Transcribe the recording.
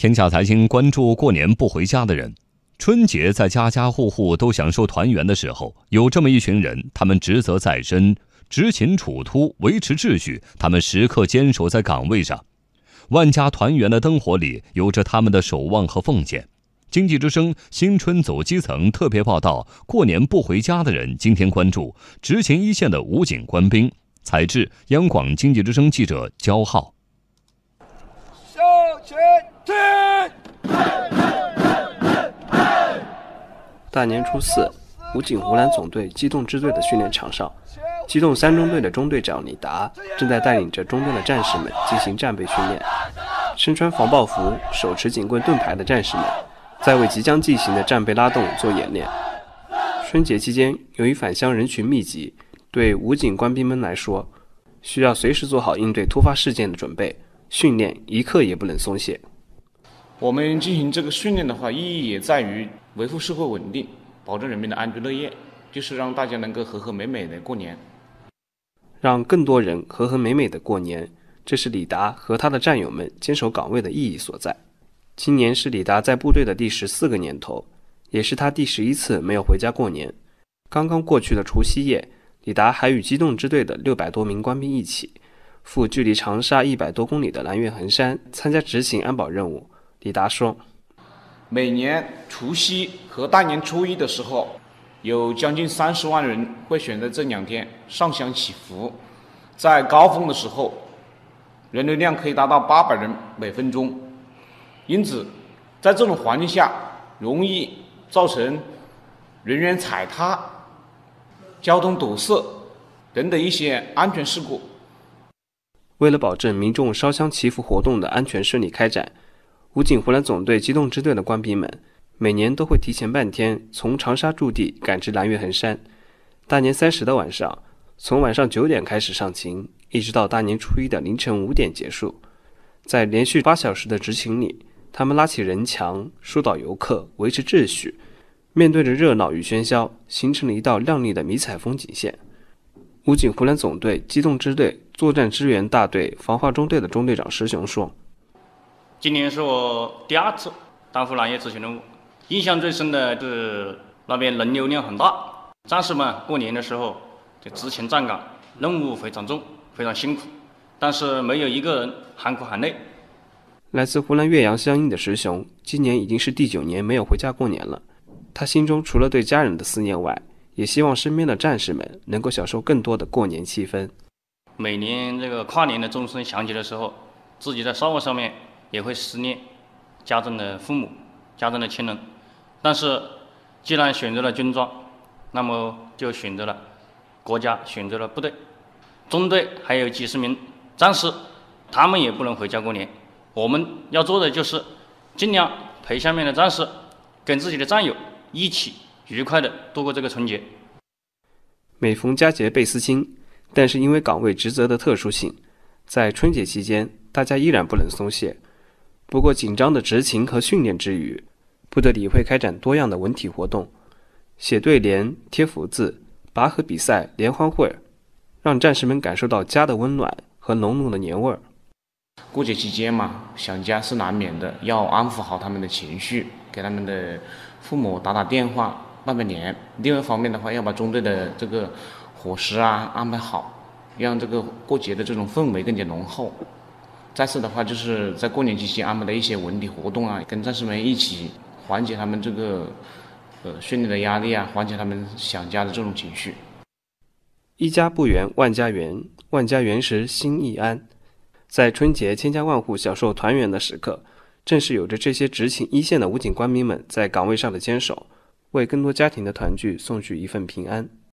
天下财经关注过年不回家的人。春节在家家户户都享受团圆的时候，有这么一群人，他们职责在身，执勤处突，维持秩序，他们时刻坚守在岗位上。万家团圆的灯火里，有着他们的守望和奉献。经济之声新春走基层特别报道：过年不回家的人，今天关注执勤一线的武警官兵。采制：央广经济之声记者焦浩。大年初四，武警湖南总队机动支队的训练场上，机动三中队的中队长李达正在带领着中队的战士们进行战备训练。身穿防爆服、手持警棍盾牌的战士们，在为即将进行的战备拉动做演练。春节期间，由于返乡人群密集，对武警官兵们来说，需要随时做好应对突发事件的准备，训练一刻也不能松懈。我们进行这个训练的话，意义也在于。维护社会稳定，保证人民的安居乐业，就是让大家能够和和美美的过年，让更多人和和美美的过年，这是李达和他的战友们坚守岗位的意义所在。今年是李达在部队的第十四个年头，也是他第十一次没有回家过年。刚刚过去的除夕夜，李达还与机动支队的六百多名官兵一起，赴距离长沙一百多公里的南岳衡山参加执行安保任务。李达说。每年除夕和大年初一的时候，有将近三十万人会选择这两天上香祈福。在高峰的时候，人流量可以达到八百人每分钟。因此，在这种环境下，容易造成人员踩踏、交通堵塞等等一些安全事故。为了保证民众烧香祈福活动的安全顺利开展。武警湖南总队机动支队的官兵们，每年都会提前半天从长沙驻地赶至南岳衡山。大年三十的晚上，从晚上九点开始上勤，一直到大年初一的凌晨五点结束。在连续八小时的执勤里，他们拉起人墙，疏导游客，维持秩序。面对着热闹与喧嚣，形成了一道亮丽的迷彩风景线。武警湖南总队机动支队作战支援大队防化中队的中队长石雄说。今年是我第二次担负南岳执行任务，印象最深的是那边人流量很大，战士们过年的时候就执勤站岗，任务非常重，非常辛苦，但是没有一个人喊苦喊累。来自湖南岳阳湘阴的石雄，今年已经是第九年没有回家过年了。他心中除了对家人的思念外，也希望身边的战士们能够享受更多的过年气氛。每年这个跨年的钟声响起的时候，自己在哨位上面。也会思念家中的父母、家中的亲人，但是既然选择了军装，那么就选择了国家，选择了部队。中队还有几十名战士，他们也不能回家过年。我们要做的就是尽量陪下面的战士，跟自己的战友一起愉快的度过这个春节。每逢佳节倍思亲，但是因为岗位职责的特殊性，在春节期间，大家依然不能松懈。不过，紧张的执勤和训练之余，部队里会开展多样的文体活动，写对联、贴福字、拔河比赛、联欢会，让战士们感受到家的温暖和浓浓的年味儿。过节期间嘛，想家是难免的，要安抚好他们的情绪，给他们的父母打打电话、拜拜年。另外一方面的话，要把中队的这个伙食啊安排好，让这个过节的这种氛围更加浓厚。再次的话，就是在过年期间安排的一些文体活动啊，跟战士们一起缓解他们这个呃训练的压力啊，缓解他们想家的这种情绪。一家不圆万家圆，万家圆时心亦安。在春节千家万户享受团圆的时刻，正是有着这些执勤一线的武警官兵们在岗位上的坚守，为更多家庭的团聚送去一份平安。